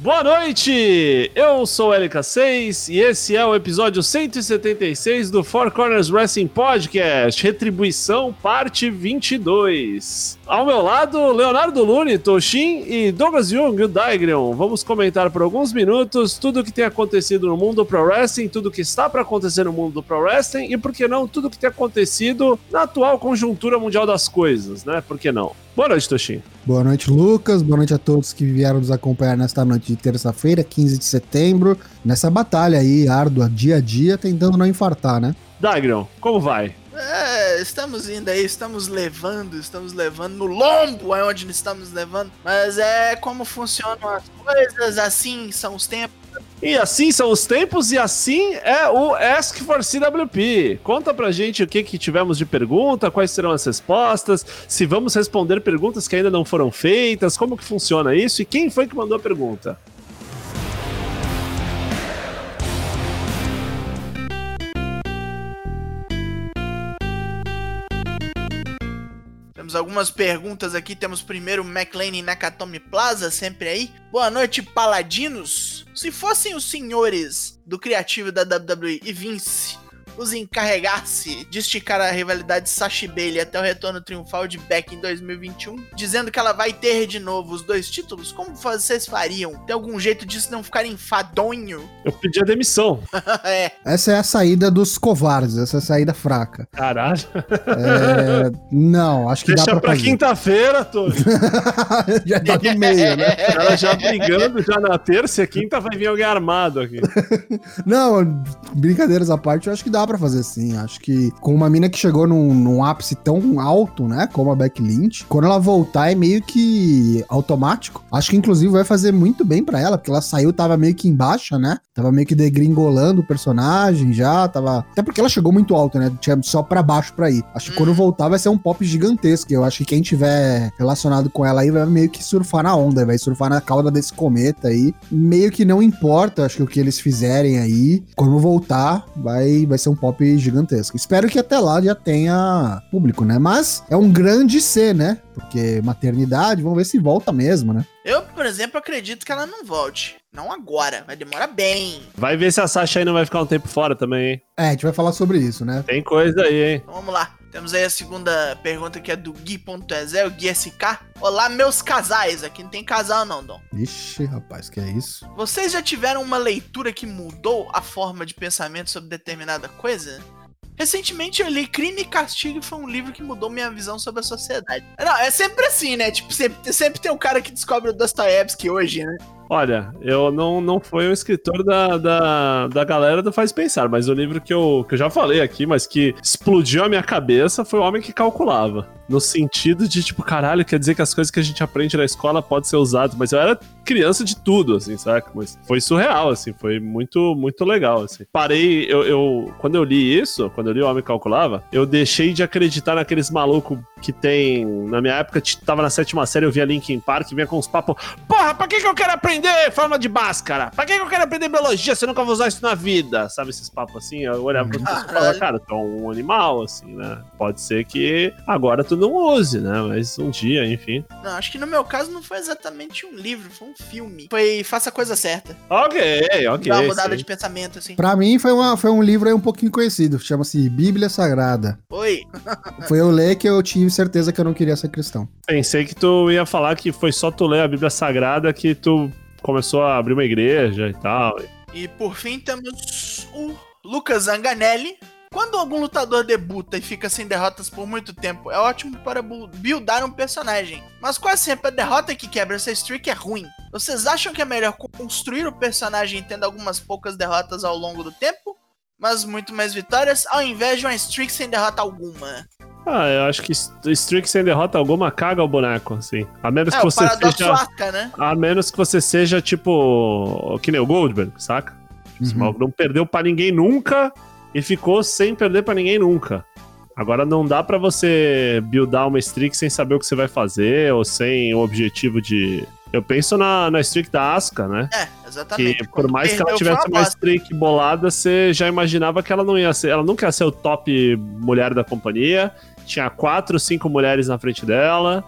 Boa noite! Eu sou o LK6 e esse é o episódio 176 do Four Corners Wrestling Podcast, Retribuição, parte 22. Ao meu lado, Leonardo Lune, Toshin e Douglas Jung, o Daigreon. Vamos comentar por alguns minutos tudo o que tem acontecido no mundo do Pro Wrestling, tudo o que está para acontecer no mundo do Pro Wrestling e, por que não, tudo o que tem acontecido na atual conjuntura mundial das coisas, né? Por que não? Boa noite, Toshin. Boa noite, Lucas. Boa noite a todos que vieram nos acompanhar nesta noite de terça-feira, 15 de setembro, nessa batalha aí árdua, dia a dia, tentando não infartar, né? Dagron, como vai? É, estamos indo aí, estamos levando, estamos levando no lombo é onde estamos levando, mas é como funcionam as coisas, assim são os tempos. E assim são os tempos e assim é o Ask for CWP. Conta pra gente o que, que tivemos de pergunta, quais serão as respostas, se vamos responder perguntas que ainda não foram feitas, como que funciona isso e quem foi que mandou a pergunta. Temos algumas perguntas aqui. Temos primeiro McLean Nakatomi Plaza, sempre aí. Boa noite, paladinos. Se fossem os senhores do criativo da WWE e Vince os encarregasse de esticar a rivalidade Sashi Bailey até o retorno triunfal de Beck em 2021, dizendo que ela vai ter de novo os dois títulos, como vocês fariam? Tem algum jeito disso não ficar enfadonho? Eu pedi a demissão. é. Essa é a saída dos covardes, essa é a saída fraca. Caralho. É, não, acho que Deixa dá pra, pra quinta-feira, Tony. Já tá no meio, né? Ela já brigando já na terça e a quinta vai vir alguém armado aqui. Não, brincadeiras à parte, eu acho que dá pra fazer sim. Acho que com uma mina que chegou num, num ápice tão alto, né, como a Beck Lynch, quando ela voltar é meio que automático. Acho que inclusive vai fazer muito bem pra ela, porque ela saiu, tava meio que em baixa, né? Tava meio que degringolando o personagem já, tava... Até porque ela chegou muito alto, né? Tinha só pra baixo pra ir. Acho que quando voltar vai ser um pop gigantesco. Eu acho que quem tiver relacionado com ela aí vai meio que surfar na onda, vai surfar na cauda desse cometa aí. Meio que não importa, acho que o que eles fizerem aí, quando voltar, vai, vai ser um pop gigantesco. Espero que até lá já tenha público, né? Mas é um grande C, né? Porque maternidade, vamos ver se volta mesmo, né? Eu, por exemplo, acredito que ela não volte. Não agora, vai demorar bem. Vai ver se a Sasha aí não vai ficar um tempo fora também, hein? É, a gente vai falar sobre isso, né? Tem coisa aí, hein? Então vamos lá. Temos aí a segunda pergunta que é do Gui.exe, o Gui SK. Olá, meus casais. Aqui não tem casal não, Dom. Ixi, rapaz, que é isso? Vocês já tiveram uma leitura que mudou a forma de pensamento sobre determinada coisa? Recentemente eu li Crime e Castigo e foi um livro que mudou minha visão sobre a sociedade. Não, é sempre assim, né? Tipo, sempre, sempre tem um cara que descobre o Dostoiévski hoje, né? Olha, eu não, não fui um escritor da, da, da galera do Faz Pensar, mas o livro que eu, que eu já falei aqui, mas que explodiu a minha cabeça foi O Homem que Calculava. No sentido de, tipo, caralho, quer dizer que as coisas que a gente aprende na escola podem ser usadas. Mas eu era criança de tudo, assim, saca? Mas foi surreal, assim, foi muito, muito legal, assim. Parei, eu, eu quando eu li isso, quando eu li O Homem que Calculava, eu deixei de acreditar naqueles malucos que tem. Na minha época, tava na sétima série, eu via Linkin Park, vinha com uns papos. Porra, pra que, que eu quero aprender forma de máscara? Pra que, que eu quero aprender biologia se eu nunca vou usar isso na vida? Sabe esses papos assim? Eu olhava pra pessoas e falava, cara, tu é um animal, assim, né? Pode ser que agora tu não use, né? Mas um dia, enfim. Não, acho que no meu caso não foi exatamente um livro, foi um filme. Foi Faça a Coisa Certa. Ok, ok. Dá uma mudada sim. de pensamento, assim. Pra mim foi, uma, foi um livro aí um pouquinho conhecido, chama-se Bíblia Sagrada. Oi. Foi eu ler que eu tive certeza que eu não queria ser cristão. Pensei que tu ia falar que foi só tu ler a Bíblia Sagrada que tu começou a abrir uma igreja e tal. E por fim temos o Lucas Zanganelli. Quando algum lutador debuta e fica sem derrotas por muito tempo, é ótimo para bu- buildar um personagem. Mas quase sempre a derrota que quebra essa streak é ruim. Vocês acham que é melhor construir o personagem tendo algumas poucas derrotas ao longo do tempo, mas muito mais vitórias, ao invés de uma streak sem derrota alguma? Ah, eu acho que Streak sem derrota alguma caga o boneco, assim. A menos É que você seja. Né? A menos que você seja, tipo. Que nem o Goldberg, saca? Uhum. não perdeu pra ninguém nunca e ficou sem perder pra ninguém nunca. Agora não dá pra você buildar uma streak sem saber o que você vai fazer ou sem o objetivo de. Eu penso na, na streak da Asuka, né? É, exatamente. Que por mais que ela tivesse uma streak bolada, você já imaginava que ela não ia ser. Ela nunca ia ser o top mulher da companhia. Tinha quatro, cinco mulheres na frente dela.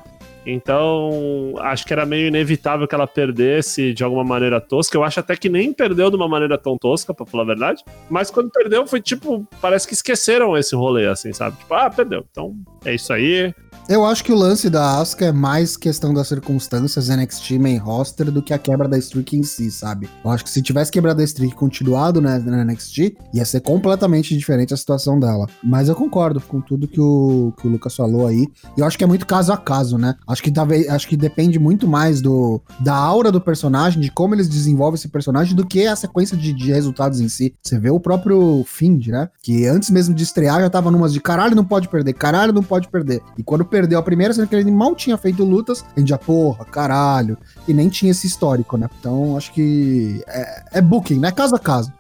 Então, acho que era meio inevitável que ela perdesse de alguma maneira tosca. Eu acho até que nem perdeu de uma maneira tão tosca, pra falar a verdade. Mas quando perdeu, foi tipo, parece que esqueceram esse rolê, assim, sabe? Tipo, ah, perdeu. Então, é isso aí. Eu acho que o lance da Asuka é mais questão das circunstâncias NXT main roster do que a quebra da streak em si, sabe? Eu acho que se tivesse quebrado a streak e continuado né, na NXT, ia ser completamente diferente a situação dela. Mas eu concordo com tudo que o, que o Lucas falou aí. E eu acho que é muito caso a caso, né? Acho que, talvez, acho que depende muito mais do, da aura do personagem, de como eles desenvolvem esse personagem, do que a sequência de, de resultados em si. Você vê o próprio Find, né? Que antes mesmo de estrear já tava numas de caralho, não pode perder, caralho, não pode perder. E quando perdeu a primeira, sendo que ele mal tinha feito lutas, a gente já, porra, caralho. E nem tinha esse histórico, né? Então acho que é, é booking, né? Caso a caso.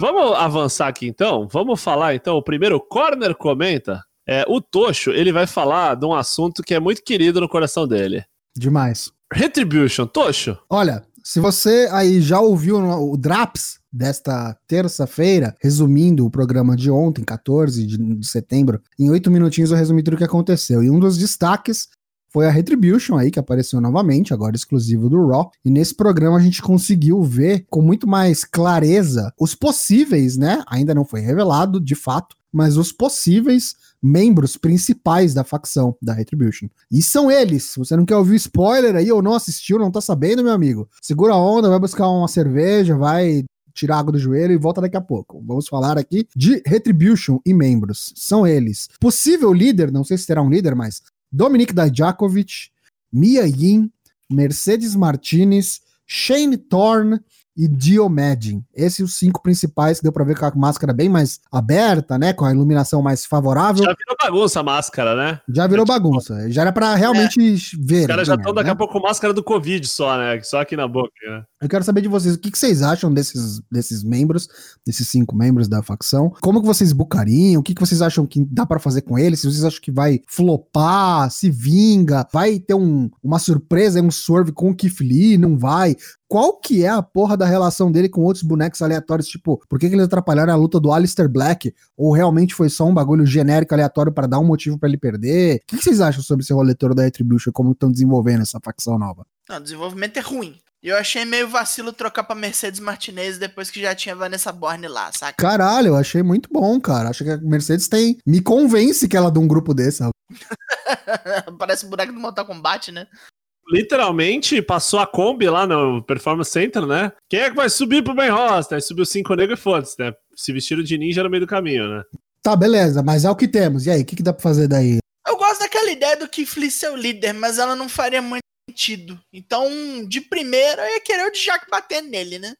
Vamos avançar aqui então? Vamos falar então. O primeiro corner comenta. É, o Tocho, ele vai falar de um assunto que é muito querido no coração dele. Demais. Retribution, Tocho. Olha, se você aí já ouviu o Draps desta terça-feira, resumindo o programa de ontem, 14 de, setembro, em oito minutinhos eu resumi tudo o que aconteceu. E um dos destaques foi a Retribution aí, que apareceu novamente, agora exclusivo do Raw. E nesse programa a gente conseguiu ver com muito mais clareza os possíveis, né? Ainda não foi revelado, de fato, mas os possíveis membros principais da facção da Retribution. E são eles. Se você não quer ouvir spoiler aí ou não assistiu, não tá sabendo, meu amigo, segura a onda, vai buscar uma cerveja, vai tirar água do joelho e volta daqui a pouco. Vamos falar aqui de Retribution e membros. São eles. Possível líder, não sei se terá um líder, mas Dominic Dijakovic, Mia Yin, Mercedes Martinez, Shane Thorne, e Diomedin. Esses os cinco principais que deu pra ver com a máscara bem mais aberta, né? Com a iluminação mais favorável. Já virou bagunça a máscara, né? Já virou é, bagunça. Já era pra realmente é. ver. Os caras já estão né? daqui a pouco com máscara do Covid só, né? Só aqui na boca, né? Eu quero saber de vocês, o que, que vocês acham desses, desses membros, desses cinco membros da facção? Como que vocês bucariam? O que, que vocês acham que dá para fazer com eles? Se vocês acham que vai flopar, se vinga, vai ter um, uma surpresa, um swerve com o Lee, não vai? Qual que é a porra da relação dele com outros bonecos aleatórios, tipo, por que, que eles atrapalharam a luta do Alistair Black? Ou realmente foi só um bagulho genérico aleatório para dar um motivo para ele perder? O que, que, vocês acham sobre esse roletor da Retribution, como estão desenvolvendo essa facção nova? Não, o desenvolvimento é ruim. Eu achei meio vacilo trocar pra Mercedes Martinez depois que já tinha Vanessa Borne lá, saca? Caralho, eu achei muito bom, cara. Acho que a Mercedes tem. Me convence que ela é de um grupo desse, Parece um boneco do Mortal Kombat, né? Literalmente passou a Kombi lá no Performance Center, né? Quem é que vai subir pro main roster? Aí subiu cinco negros e foda-se, né? Se vestiram de ninja no meio do caminho, né? Tá, beleza, mas é o que temos. E aí, o que, que dá pra fazer daí? Eu gosto daquela ideia do que Flea ser o líder, mas ela não faria muito sentido. Então, de primeira, eu ia querer o Jack batendo nele, né?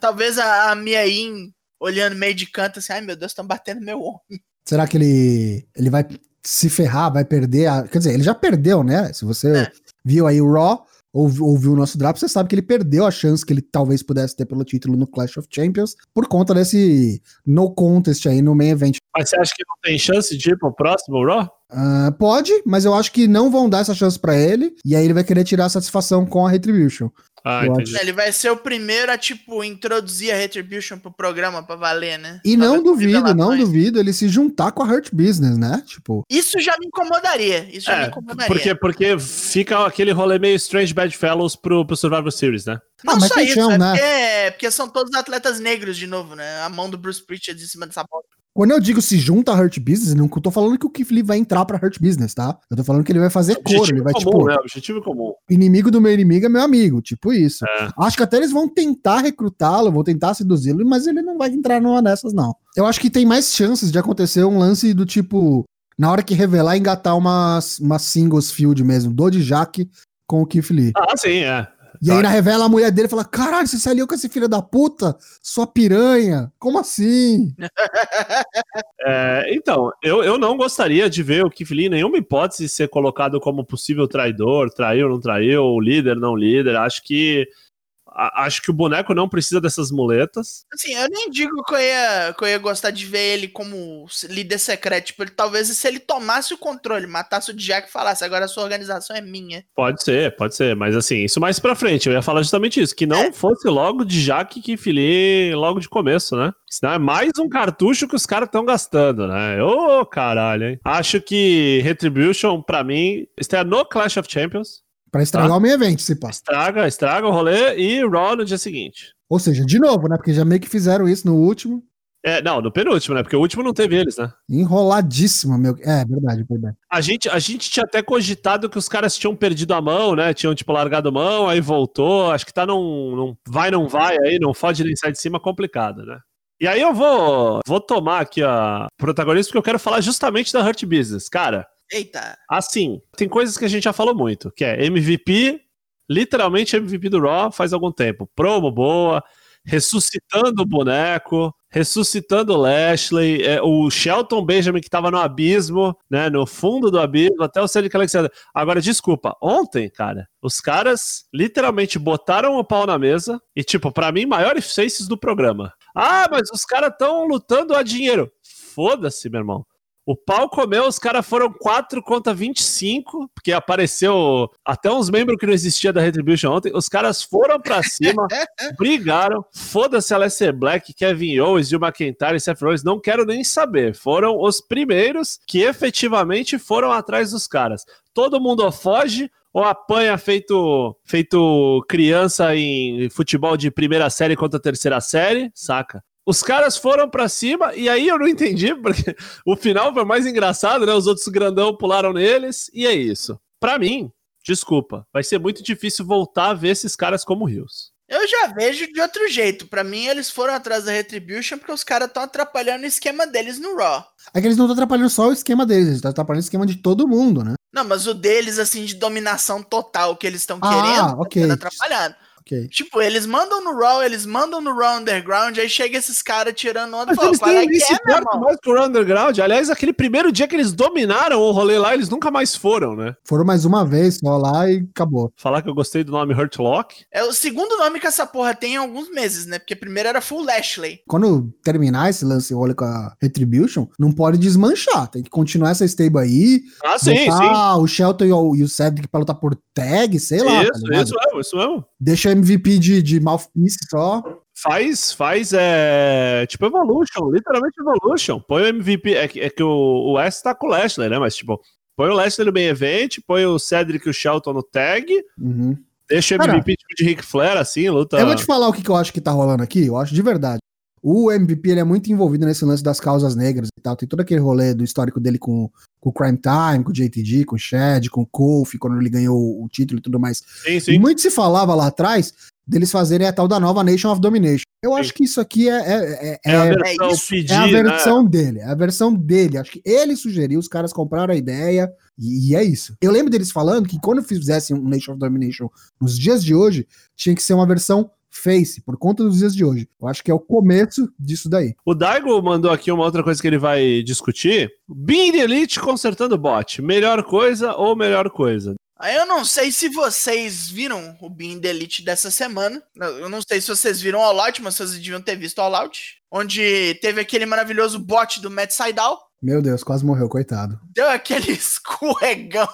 Talvez a, a Mia In olhando meio de canto assim, ai meu Deus, estão batendo meu homem. Será que ele, ele vai se ferrar, vai perder? A... Quer dizer, ele já perdeu, né? Se você é viu aí o Raw, ou ouviu o nosso draft, você sabe que ele perdeu a chance que ele talvez pudesse ter pelo título no Clash of Champions por conta desse no contest aí no main event. Mas você acha que não tem chance de ir pro próximo Raw? Uh, pode, mas eu acho que não vão dar essa chance para ele, e aí ele vai querer tirar a satisfação com a Retribution. Ah. Ele vai ser o primeiro a, tipo, introduzir a Retribution pro programa pra valer, né? E não duvido, não duvido ele se juntar com a Hurt Business, né? Tipo. Isso já me incomodaria. Isso já é, me incomodaria. Porque, porque fica aquele rolê meio Strange Bad Fellows pro, pro Survivor Series, né? Não ah, só isso, chão, é né? porque, porque, são todos atletas negros de novo, né? A mão do Bruce Pritchard em cima dessa bola. Quando eu digo se junta a Hurt Business, não tô falando que o Keith Lee vai entrar pra Hurt Business, tá? Eu tô falando que ele vai fazer é cor, ele vai, comum, tipo... Né? Objetivo comum. Inimigo do meu inimigo é meu amigo, tipo isso. É. Acho que até eles vão tentar recrutá-lo, vão tentar seduzi-lo, mas ele não vai entrar numa dessas, não. Eu acho que tem mais chances de acontecer um lance do tipo... Na hora que revelar, engatar umas, umas singles field mesmo, do de Jack com o Keith Lee. Ah, sim, é. E aí, na revela, a mulher dele fala: Caralho, você se aliou com esse filho da puta? Sua piranha? Como assim? é, então, eu, eu não gostaria de ver o Keith Lee, nenhuma hipótese, ser colocado como possível traidor, traiu, não traiu, líder, não líder. Acho que A- acho que o boneco não precisa dessas muletas. Assim, eu nem digo que eu ia, que eu ia gostar de ver ele como líder secreto. Tipo, ele, talvez se ele tomasse o controle, matasse o Jack e falasse, agora a sua organização é minha. Pode ser, pode ser. Mas assim, isso mais pra frente. Eu ia falar justamente isso. Que não É. fosse logo de Jaque que filie logo de começo, né? Senão é mais um cartucho que os caras estão gastando, né? Ô, caralho, hein? Acho que Retribution, pra mim, estreia no Clash of Champions. Pra estragar Tá. o meio evento, se passa. Estraga, estraga o rolê e Raw no dia seguinte. Ou seja, de novo, né? Porque já meio que fizeram isso no último. É, não, no penúltimo, né? Porque o último não teve eles, né? Enroladíssimo, meu. É, verdade, verdade. A gente, a gente tinha até cogitado que os caras tinham perdido a mão, né? Tinham, tipo, largado mão, aí voltou. Acho que tá num, num vai, não vai aí, não fode nem sai de cima, complicado, né? E aí eu vou, vou tomar aqui a protagonista porque eu quero falar justamente da Hurt Business. Cara, Eita. assim, tem coisas que a gente já falou muito, que é MVP, literalmente MVP do Raw faz algum tempo. Promo boa, ressuscitando o boneco, ressuscitando o Lashley, é, o Shelton Benjamin que tava no abismo, né, no fundo do abismo, até o Cedric Alexander. Agora, desculpa, ontem, cara, os caras literalmente botaram o pau na mesa e, tipo, pra mim, maiores faces do programa. Ah, mas os caras tão lutando a dinheiro. Foda-se, meu irmão. O pau comeu, os caras foram 4 contra 25, porque apareceu até uns membros que não existia da Retribution ontem. Os caras foram pra cima, brigaram. Foda-se Alessia Black, Kevin Owens, Drew McIntyre e Seth Rollins. Não quero nem saber. Foram os primeiros que efetivamente foram atrás dos caras. Todo mundo foge ou apanha feito, feito criança em futebol de primeira série contra terceira série, saca? Os caras foram pra cima e aí eu não entendi, porque o final foi mais engraçado, né? Os outros grandão pularam neles e é isso. Pra mim, desculpa, vai ser muito difícil voltar a ver esses caras como rios. Eu já vejo de outro jeito. Pra mim, eles foram atrás da Retribution porque os caras estão atrapalhando o esquema deles no Raw. É que eles não estão atrapalhando só o esquema deles, eles estão atrapalhando o esquema de todo mundo, né? Não, mas o deles, assim, de dominação total que eles estão Ah, querendo, ok. tá atrapalhando. Ok. Tipo, eles mandam no Raw, eles mandam no Raw Underground, aí chega esses caras tirando onda e Mas fala, eles qual é têm que é, importam irmão? mais com o Raw Underground. Aliás, aquele primeiro dia que eles dominaram o rolê lá, eles nunca mais foram, né? Foram mais uma vez só lá e acabou. Falar que eu gostei do nome Hurt Lock. É o segundo nome que essa porra tem em alguns meses, né? Porque primeiro era Full Lashley. Quando terminar esse lance rolê com a Retribution, não pode desmanchar. Tem que continuar essa stable aí. Ah, sim, sim. o Shelton e o, e o Cedric pra lutar por tag, sei lá. tá isso, ligado? isso mesmo, isso mesmo. Deixa o MVP de, de mouthpiece só. Faz, faz, é. Tipo, Evolution, literalmente Evolution. Põe o MVP. É que, é que o, o S tá com o Lashley, né? Mas, tipo, põe o Lashley no main event, põe o Cedric e o Shelton no tag, Uhum. deixa o MVP tipo, de Ric Flair, assim, luta. Eu vou te falar o que, que eu acho que tá rolando aqui, eu acho de verdade. O MVP ele é muito envolvido nesse lance das causas negras e tal. Tem todo aquele rolê do histórico dele com, com o Crime Time, com o JTG, com o Shed, com o Kofi, quando ele ganhou o título e tudo mais. Sim, E sim. muito se falava lá atrás deles fazerem a tal da nova Nation of Domination. Eu acho que isso aqui é, é, é, É a é- versão é isso, pedir, é a né? versão dele, é a versão dele. Acho que ele sugeriu, os caras compraram a ideia e, e é isso. Eu lembro deles falando que quando fizessem um Nation of Domination nos dias de hoje, tinha que ser uma versão face, por conta dos dias de hoje. Eu acho que é o começo disso daí. O Daigo mandou aqui uma outra coisa que ele vai discutir. Being Elite consertando bot. Melhor coisa ou melhor coisa? Aí eu não sei se vocês viram o Bean the Elite dessa semana. Eu não sei se vocês viram o All Out, mas vocês deviam ter visto o All Out. Onde teve aquele maravilhoso bot do Matt Sydal. Meu Deus, quase morreu, coitado. Deu aquele escorregão.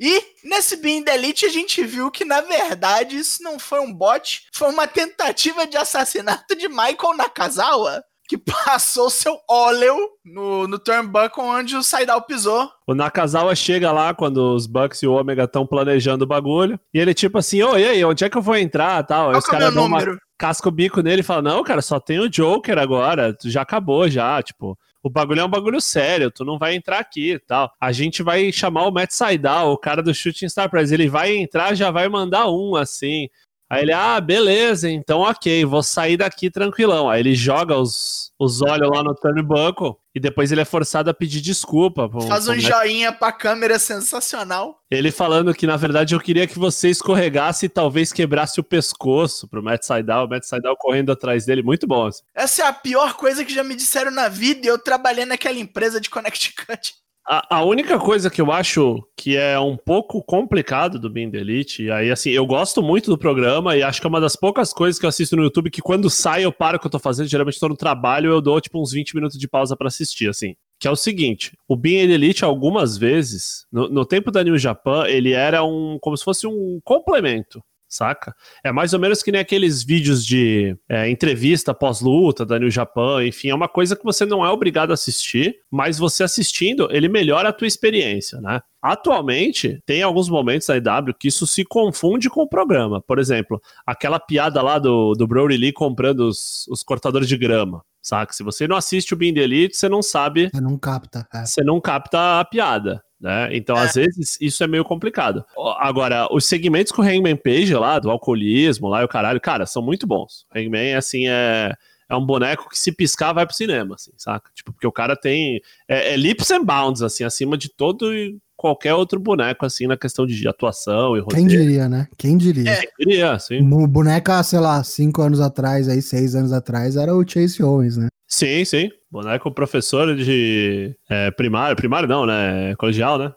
E nesse Bean the Elite a gente viu que, na verdade, isso não foi um bot. Foi uma tentativa de assassinato de Michael Nakazawa. Que passou seu óleo no, no turnbuckle onde o Sydal pisou. O Nakazawa chega lá quando os Bucks e o Omega estão planejando o bagulho. E ele, tipo assim, ô, e aí, onde é que eu vou entrar? Tal. Qual os é caras dão uma número? casca o bico nele e falam: Não, cara, só tem o Joker agora. Já acabou, já. Tipo, o bagulho é um bagulho sério. Tu não vai entrar aqui e tal. A gente vai chamar o Matt Sydal, o cara do Shooting Star Press. Ele vai entrar, já vai mandar um assim. Aí ele, ah, beleza, então ok, vou sair daqui tranquilão. Aí ele joga os, os olhos lá no turnbuckle e depois ele é forçado a pedir desculpa. pro- Faz pro um Matt joinha pra câmera sensacional. ele falando que, na verdade, eu queria que você escorregasse e talvez quebrasse o pescoço pro Matt Sydal. O Matt Sydal correndo atrás dele. Muito bom. assim. Essa é a pior coisa que já me disseram na vida e eu trabalhei naquela empresa de Connecticut. A, a, única coisa que eu acho que é um pouco complicado do Being the Elite, aí assim, eu gosto muito do programa e acho que é uma das poucas coisas que eu assisto no YouTube que quando sai eu paro o que eu tô fazendo, geralmente tô no trabalho, eu dou tipo uns 20 minutos de pausa para assistir, assim. Que é o seguinte, o Being Elite algumas vezes, no, no tempo da New Japan, ele era um, como se fosse um complemento saca? É mais ou menos que nem aqueles vídeos de é, entrevista pós-luta da New Japan, enfim, é uma coisa que você não é obrigado a assistir, mas você assistindo, ele melhora a tua experiência, né? Atualmente, tem alguns momentos da IW que isso se confunde com o programa. Por exemplo, aquela piada lá do, do Brody Lee comprando os, os cortadores de grama saca? Se você não assiste o Being the Elite, você não sabe. Você não capta. É. Você não capta a piada. Né? Então, é. às vezes, isso é meio complicado. Agora, os segmentos com o Hangman Page lá, do alcoolismo lá e o caralho, cara, são muito bons. O Hangman, assim, é, é um boneco que se piscar vai pro cinema, assim, saca? Tipo, porque o cara tem. É, é leaps and bounds, assim, acima de todo e qualquer outro boneco, assim, na questão de atuação e roteiro. Quem diria, né? Quem diria? É, diria, sim. O boneco, sei lá, cinco anos atrás, aí, seis anos atrás, era o Chase Owens, né? Sim, sim. Boneco professor de é, primário, primário não, né? Colegial, né?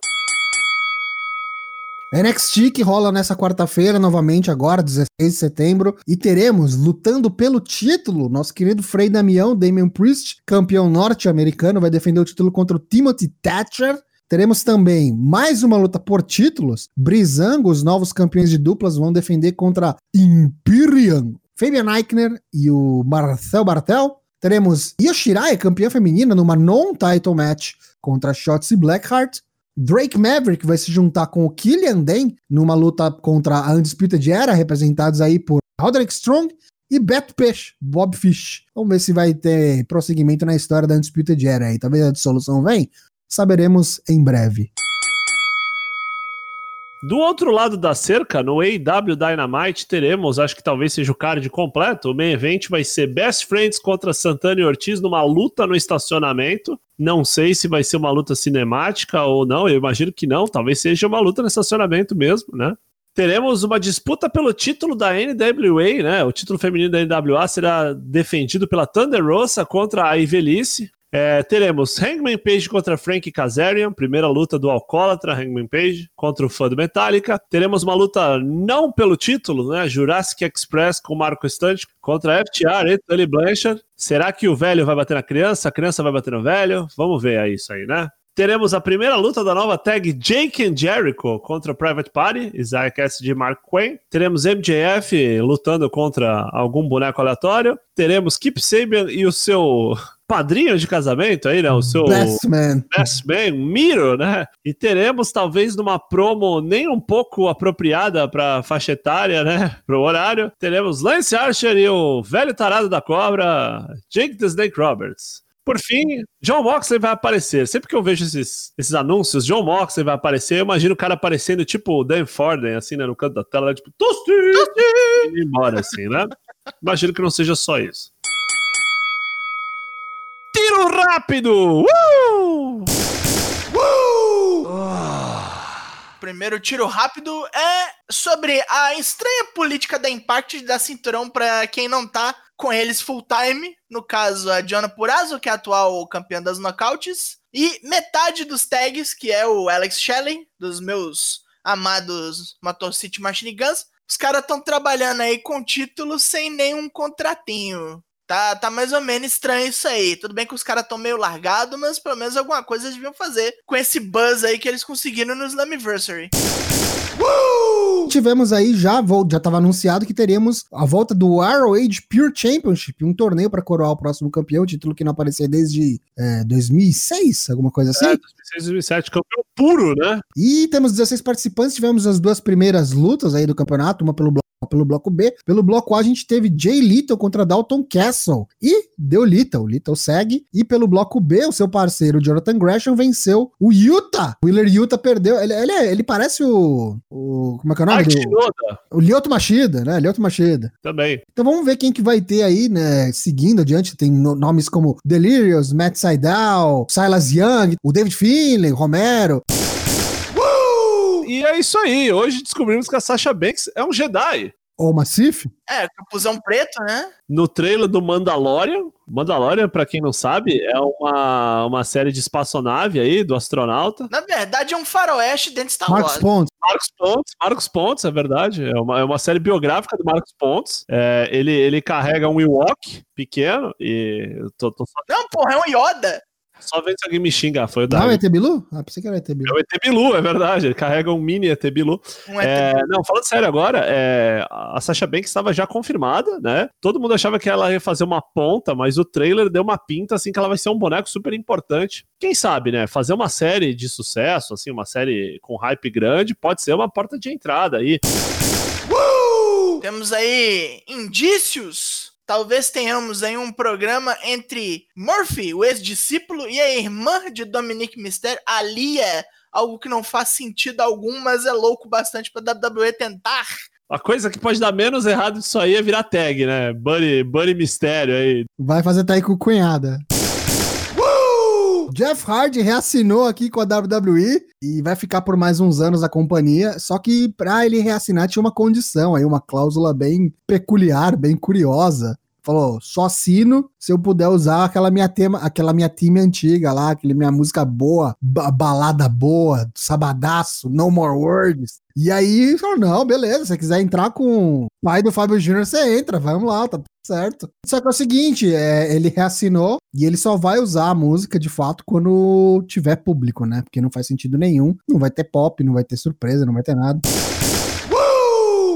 NXT que rola nessa quarta-feira, novamente agora, 16 de setembro, e teremos, lutando pelo título, nosso querido Frei Damião, Damian Priest, campeão norte-americano, vai defender o título contra o Timothy Thatcher. Teremos também mais uma luta por títulos. Brizango, os novos campeões de duplas, vão defender contra Imperium, Fabian Eichner e o Marcel Bartel. Teremos Yoshirai, campeã feminina, numa non-title match contra Shotzi Blackheart. Drake Maverick vai se juntar com o Killian Dane numa luta contra a Undisputed Era, representados aí por Roderick Strong e Beto Peixe, Bob Fish. Vamos ver se vai ter prosseguimento na história da Undisputed Era aí. Talvez a dissolução vem? Saberemos em breve. Do outro lado da cerca, no AW Dynamite, teremos, acho que talvez seja o card completo. O main event vai ser Best Friends contra Santana e Ortiz numa luta no estacionamento. Não sei se vai ser uma luta cinemática ou não, eu imagino que não. Talvez seja uma luta no estacionamento mesmo, né? Teremos uma disputa pelo título da NWA, né? O título feminino da NWA será defendido pela Thunder Rosa contra a Ivelice. É, teremos Hangman Page contra Frank Kazarian, primeira luta do alcoólatra Hangman Page contra o fã do Metallica. Teremos uma luta não pelo título, né? Jurassic Express com Marco Stunt contra FTR e Tully Blanchard. Será que o velho vai bater na criança? A criança vai bater no velho? Vamos ver aí isso aí, né? Teremos a primeira luta da nova tag Jake and Jericho contra Private Party, Isaiah Cassidy e Mark Quinn. Teremos MJF lutando contra algum boneco aleatório. Teremos Kip Sabian e o seu padrinho de casamento aí, né? O seu Best Man. Best Man, Miro, né? E teremos, talvez, numa promo nem um pouco apropriada pra faixa etária, né? Pro horário, teremos Lance Archer e o velho tarado da cobra, Jake the Snake Roberts. Por fim, John Moxley vai aparecer. Sempre que eu vejo esses, esses anúncios, John Moxley vai aparecer, eu imagino o cara aparecendo tipo o Dan Forden, assim, né, no canto da tela, tipo, Tosti! E ir embora, assim, né? Imagino que não seja só isso. Tiro rápido! Uh! Uh! Primeiro tiro rápido é sobre a estranha política da Impact da cinturão para quem não tá com eles full time. No caso, a Diana Purazo, que é a atual campeã das knockouts. E metade dos tags, que é o Alex Shelley, dos meus amados Motor City Machine Guns. Os caras estão trabalhando aí com títulos sem nenhum contratinho. Tá, tá mais ou menos estranho isso aí. Tudo bem que os caras estão meio largados, mas pelo menos alguma coisa eles deviam fazer com esse buzz aí que eles conseguiram no Slammiversary. Uh! Tivemos aí já, já estava anunciado que teremos a volta do Age Pure Championship, um torneio para coroar o próximo campeão, título que não aparecia desde é, 2006, alguma coisa assim. É, 2006, 2007, campeão puro, né? E temos 16 participantes, tivemos as duas primeiras lutas aí do campeonato, uma pelo bloco pelo bloco B. Pelo bloco A, a gente teve Jay Little contra Dalton Castle. E deu Little. Little segue. E pelo bloco B, o seu parceiro Jonathan Gresham venceu o Utah. O Willer Utah perdeu. Ele, ele, ele parece o, o. Como é que é o nome? Do, o Lyoto Machida, né? Lyoto Machida. Também. Então vamos ver quem que vai ter aí, né? Seguindo adiante. Tem nomes como Delirious, Matt Seidel, Silas Young, o David Finlay, Romero. E é isso aí. Hoje descobrimos que a Sasha Banks é um Jedi. Ou Massif? É, capuzão preto, né? No trailer do Mandalorian. Mandalorian, pra quem não sabe, é uma, uma série de espaçonave aí, do astronauta. Na verdade, é um faroeste dentro de Star Marcos Wars. Pontes. Marcos Pontes, Marcos Pontes, é verdade. É uma, é uma série biográfica do Marcos Pontes. É, ele, ele carrega um Ewok pequeno e eu tô, tô só, Não, porra, é um Yoda. Só vendo se alguém me xinga. Foi o Não, é Davi. ET Bilu? Ah, pensei que era ET É Bilu. o ET Bilu, é verdade. Ele carrega um mini ET Bilu. Um É, ET. não, falando sério agora, é, a Sasha Banks estava já confirmada, né? Todo mundo achava que ela ia fazer uma ponta, mas o trailer deu uma pinta assim que ela vai ser um boneco super importante. Quem sabe, né? Fazer uma série de sucesso, assim, uma série com hype grande, pode ser uma porta de entrada aí. Temos aí indícios. Talvez tenhamos aí um programa entre Murphy, o ex-discípulo, e a irmã de Dominic Mysterio, a Lia. Algo que não faz sentido algum, mas é louco bastante pra WWE tentar. A coisa que pode dar menos errado disso aí é virar tag, né? Buddy, Buddy Mistério aí. Vai fazer aí com cunhada. Jeff Hardy reassinou aqui com a WWE e vai ficar por mais uns anos na companhia. Só que pra ele reassinar tinha uma condição aí, uma cláusula bem peculiar, bem curiosa. Falou, só assino se eu puder usar aquela minha tema, aquela minha time antiga lá, aquela minha música boa, ba- balada boa, sabadaço, no more words. E aí, falou, não, beleza, se você quiser entrar com o pai do Fábio Júnior, você entra, vamos lá, tá certo. Só que é o seguinte, é, ele reassinou e ele só vai usar a música de fato quando tiver público, né? Porque não faz sentido nenhum, não vai ter pop, não vai ter surpresa, não vai ter nada.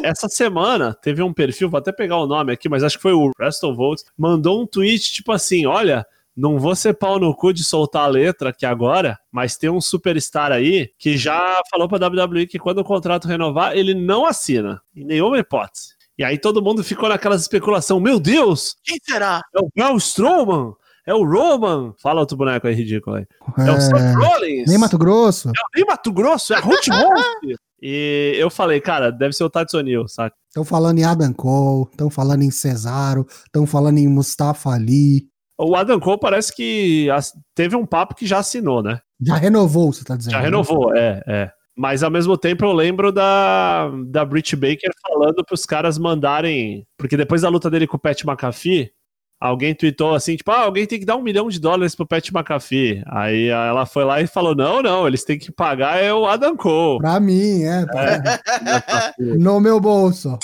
Essa semana teve um perfil, vou até pegar o nome aqui, mas acho que foi o Preston Volts, mandou um tweet tipo assim: olha. Não vou ser pau no cu de soltar a letra aqui agora, mas tem um superstar aí que já falou pra WWE que quando o contrato renovar, ele não assina. Em nenhuma hipótese. E aí todo mundo ficou naquelas especulação: meu Deus, Quem será? é o Braun Strowman, é o Roman. Fala outro boneco aí ridículo aí. É, o Seth É, Rollins. nem Mato Grosso. É o nem Mato Grosso, é a Ruth. E eu falei, cara, deve ser o Tatson Neal, saca? Estão falando em Adam Cole, estão falando em Cesaro, estão falando em Mustafa Ali. O Adam Cole parece que teve um papo que já assinou, né? Já renovou, você tá dizendo? Já né? renovou, é, é. Mas ao mesmo tempo eu lembro da, da Britt Baker falando pros caras mandarem. Porque depois da luta dele com o Pat McAfee, alguém tweetou assim: tipo, ah, alguém tem que dar um milhão de dólares pro Pat McAfee. Aí ela foi lá e falou: não, não, eles têm que pagar é o Adam Cole. Pra mim, é. No meu bolso.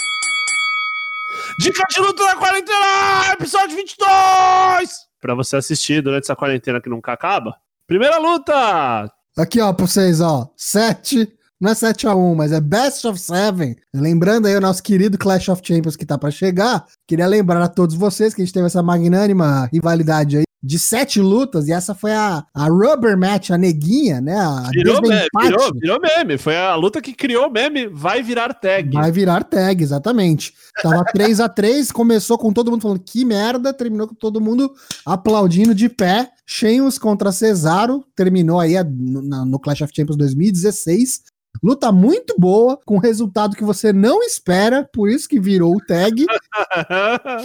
Dica de luta da quarentena, episódio 22! Pra você assistir durante essa quarentena que nunca acaba. Primeira luta! Aqui, ó, pra vocês, ó. 7. Não é 7x1, mas é Best of Seven. Lembrando aí o nosso querido Clash of Champions que tá pra chegar. Queria lembrar a todos vocês que a gente teve essa magnânima rivalidade aí de sete lutas. E essa foi a, a rubber match, a neguinha, né? A Virou meme, virou, virou meme. Foi a luta que criou o meme, vai virar tag. Vai virar tag, exatamente. Tava 3 a 3 começou com todo mundo falando que merda, terminou com todo mundo aplaudindo de pé. Sheamus contra Cesaro, terminou aí a- no, no Clash of Champions 2016. Luta muito boa, com resultado que você não espera, por isso que virou o tag.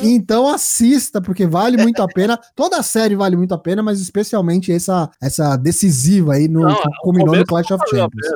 Então assista, porque vale muito a pena. Toda a série vale muito a pena, mas especialmente essa, essa decisiva aí no, Não, que no Clash não of Champions.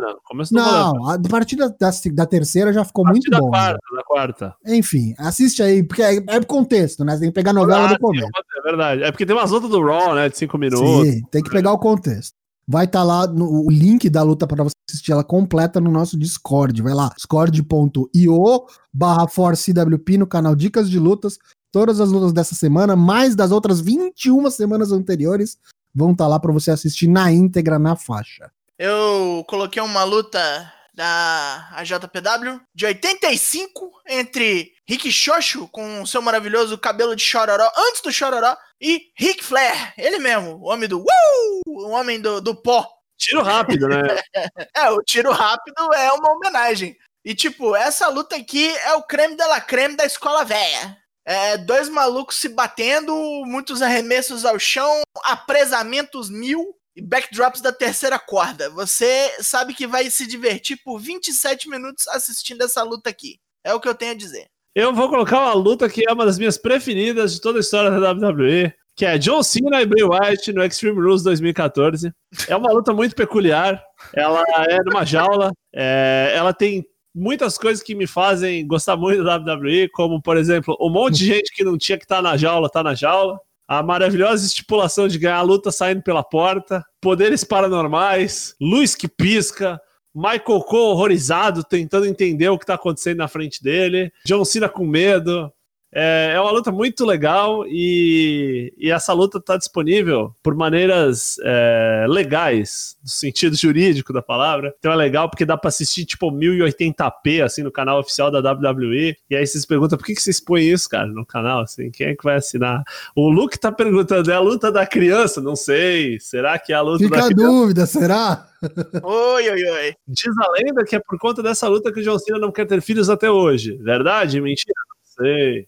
não. Não, a partir da, da, da terceira já ficou muito partir bom. da né? quarta, da quarta. Enfim, assiste aí, porque é, é contexto, né? Você tem que pegar a novela Ah, do começo. É verdade. É porque tem umas lutas do Raw, né? De cinco minutos. Sim, tem que pegar o contexto. Vai estar lá no, o link da luta para você assistir ela completa no nosso Discord. Vai lá, discord.io barra ForceWP no canal Dicas de Lutas. Todas as lutas dessa semana, mais das outras 21 semanas anteriores, vão estar lá para você assistir na íntegra na faixa. Eu coloquei uma luta da AJPW de 85 entre Rick Xoxo com seu maravilhoso cabelo de chororó antes do chororó e Rick Flair, ele mesmo, o homem do uh, o homem do, do pó. Tiro rápido, né? É, o tiro rápido é uma homenagem. E tipo, essa luta aqui é o creme de la creme da escola velha. É, dois malucos se batendo, muitos arremessos ao chão, apresamentos mil e backdrops da terceira corda. Você sabe que vai se divertir por 27 minutos assistindo essa luta aqui. É o que eu tenho a dizer. Eu vou colocar uma luta que é uma das minhas preferidas de toda a história da WWE, que é John Cena e Bray Wyatt no Extreme Rules 2014. É uma luta muito peculiar. Ela é numa jaula. é, ela tem muitas coisas que me fazem gostar muito da WWE, como, por exemplo, um monte de gente que não tinha que estar tá na jaula, tá na jaula. A maravilhosa estipulação de ganhar a luta saindo pela porta, poderes paranormais, luz que pisca, Michael Cole horrorizado, tentando entender o que tá acontecendo na frente dele, John Cena com medo, é, é uma luta muito legal e, e essa luta está disponível por maneiras é, legais, no sentido jurídico da palavra. Então é legal porque dá para assistir tipo 1080p assim no canal oficial da WWE. E aí vocês perguntam por que, que vocês põem isso, cara, no canal? Assim, quem é que vai assinar? O Luke tá perguntando: é a luta da criança? Não sei. Será que é a luta Fica da criança? Fica a dúvida, será? Oi, oi, oi. Diz a lenda que é por conta dessa luta que o John Cena não quer ter filhos até hoje. Verdade? Mentira? Não sei.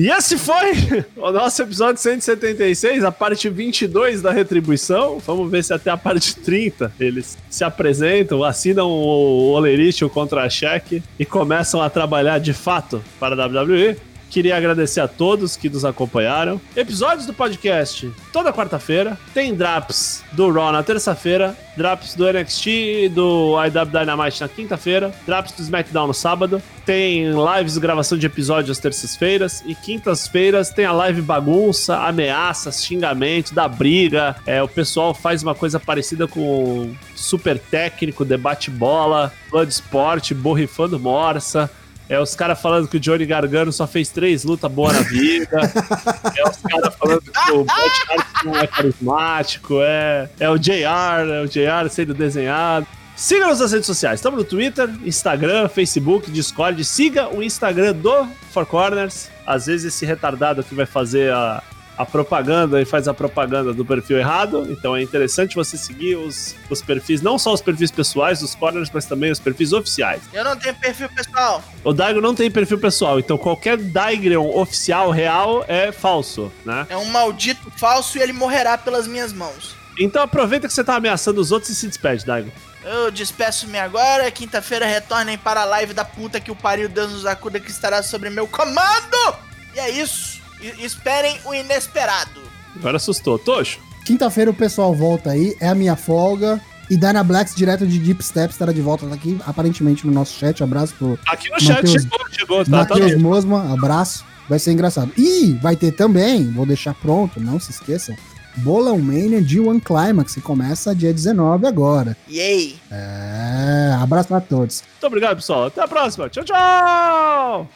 E esse foi o nosso episódio 176, a parte 22 da retribuição. Vamos ver se até a parte 30 eles se apresentam, assinam o Olerite, o contra-cheque e começam a trabalhar de fato para a WWE. Queria agradecer a todos que nos acompanharam. Episódios do podcast toda quarta-feira. Tem drops do Raw na terça-feira, drops do NXT do IW Dynamite na quinta-feira, drops do SmackDown no sábado. Tem lives e gravação de episódios às terças-feiras e quintas-feiras tem a live bagunça, ameaças, xingamento, da briga. É, o pessoal faz uma coisa parecida com super técnico, debate bola, Bloodsport, borrifando morsa. É os caras falando que o Johnny Gargano só fez três lutas boas na vida. é os caras falando que o Bret Hart não é carismático. É, é o JR, é o JR sendo desenhado. Siga-nos nas redes sociais. Estamos no Twitter, Instagram, Facebook, Discord. Siga o Instagram do Four Corners. Às vezes esse retardado aqui vai fazer a, a propaganda e faz a propaganda do perfil errado. Então é interessante você seguir os, os perfis, não só os perfis pessoais dos corners, mas também os perfis oficiais. Eu não tenho perfil pessoal. O Daigo não tem perfil pessoal, então qualquer Daigreon oficial real é falso, né? É um maldito falso e ele morrerá pelas minhas mãos. Então aproveita que você tá ameaçando os outros e se despede, Daigo. Eu despeço-me agora. Quinta-feira retornem para a live da puta que o pariu Deus nos acuda que estará sobre meu comando. E é isso esperem o inesperado. Agora assustou. Tocho. Quinta-feira o pessoal volta aí, é a minha folga. E Dana Blacks, direto de Deep Steps, estará de volta aqui, aparentemente no nosso chat. Abraço pro. Aqui no Mateus, chat chegou, chegou, tá? Matheus tá Mosma, abraço. Vai ser engraçado. E vai ter também, vou deixar pronto, não se esqueçam. Bolão Mania de One Climax, que começa dia 19 agora. Yay! É, abraço a todos. Muito obrigado, pessoal. Até a próxima. Tchau, tchau!